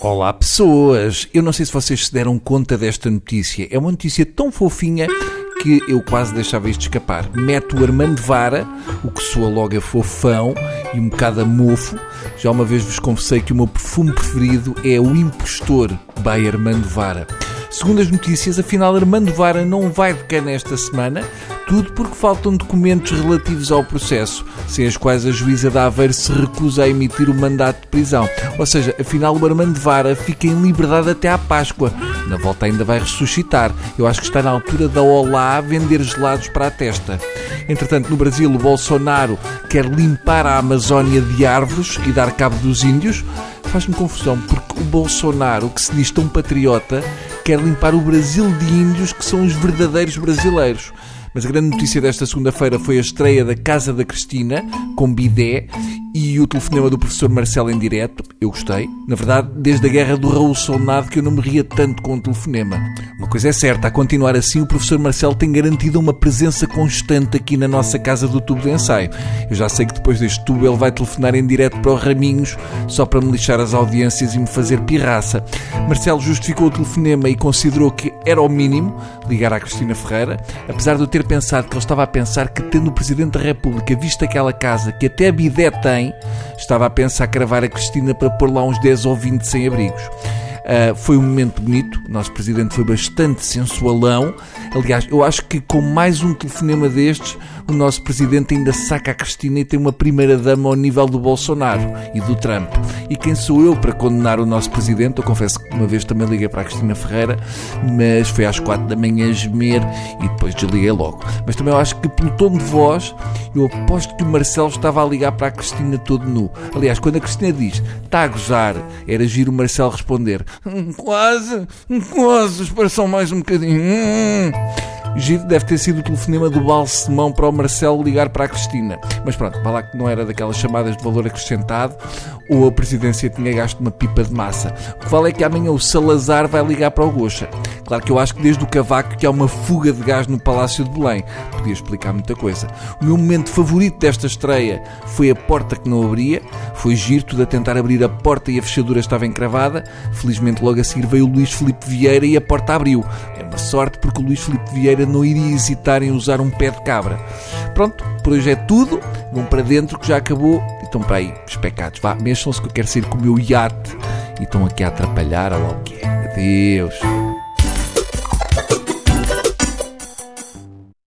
Olá pessoas! Eu não sei se vocês se deram conta desta notícia. É uma notícia tão fofinha que eu quase deixava isto escapar. Mete o Armando Vara, o que soa logo a fofão e um bocado a mofo. Já uma vez vos confessei que o meu perfume preferido é o Impostor, by Armando Vara. Segundo as notícias, afinal Armando Vara não vai de cana esta semana, tudo porque faltam documentos relativos ao processo, sem as quais a juíza da Aveiro se recusa a emitir o mandato de prisão. Ou seja, afinal o Armando Vara fica em liberdade até à Páscoa. Na volta ainda vai ressuscitar. Eu acho que está na altura da Olá vender gelados para a testa. Entretanto, no Brasil, o Bolsonaro quer limpar a Amazónia de árvores e dar cabo dos índios. Faz-me confusão, porque Bolsonaro, que se diz tão patriota, quer limpar o Brasil de índios que são os verdadeiros brasileiros. Mas a grande notícia desta segunda-feira foi a estreia da Casa da Cristina, com bidé, e o telefonema do professor Marcelo em direto. Eu gostei. Na verdade, desde a guerra do Raul Solnado que eu não me ria tanto com o telefonema. Coisa é certa, a continuar assim, o professor Marcelo tem garantido uma presença constante aqui na nossa casa do tubo de ensaio. Eu já sei que depois deste tubo ele vai telefonar em direto para os Raminhos, só para me lixar as audiências e me fazer pirraça. Marcelo justificou o telefonema e considerou que era o mínimo ligar à Cristina Ferreira, apesar de eu ter pensado que ele estava a pensar que, tendo o Presidente da República visto aquela casa, que até a bidé tem, estava a pensar cravar a Cristina para pôr lá uns 10 ou 20 sem-abrigos. Uh, foi um momento bonito, o nosso Presidente foi bastante sensualão. Aliás, eu acho que com mais um telefonema destes, o nosso Presidente ainda saca a Cristina e tem uma primeira-dama ao nível do Bolsonaro e do Trump. E quem sou eu para condenar o nosso Presidente? Eu confesso que uma vez também liguei para a Cristina Ferreira, mas foi às quatro da manhã gemer e depois desliguei logo. Mas também eu acho que pelo tom de voz, eu aposto que o Marcelo estava a ligar para a Cristina todo nu. Aliás, quando a Cristina diz está a gozar, era giro o Marcelo responder hum, quase, hum, quase, espera só mais um bocadinho. Hum. Giro deve ter sido o telefonema do Balsemão para o Marcelo ligar para a Cristina. Mas pronto, vá lá que não era daquelas chamadas de valor acrescentado ou a presidência tinha gasto uma pipa de massa. O que vale é que amanhã o Salazar vai ligar para o Gocha. Claro que eu acho que desde o cavaco que há uma fuga de gás no Palácio de Belém. Podia explicar muita coisa. O meu momento favorito desta estreia foi a porta que não abria. Foi giro tudo a tentar abrir a porta e a fechadura estava encravada. Felizmente logo a seguir veio o Luís Filipe Vieira e a porta abriu. É uma sorte porque o Luís Filipe Vieira não iria hesitar em usar um pé de cabra. Pronto, por hoje é tudo. Vão para dentro que já acabou. E estão para aí, os pecados. Vá, mexam-se que eu quero sair com o meu iate. E estão aqui a atrapalhar, olha lá o que é. Adeus.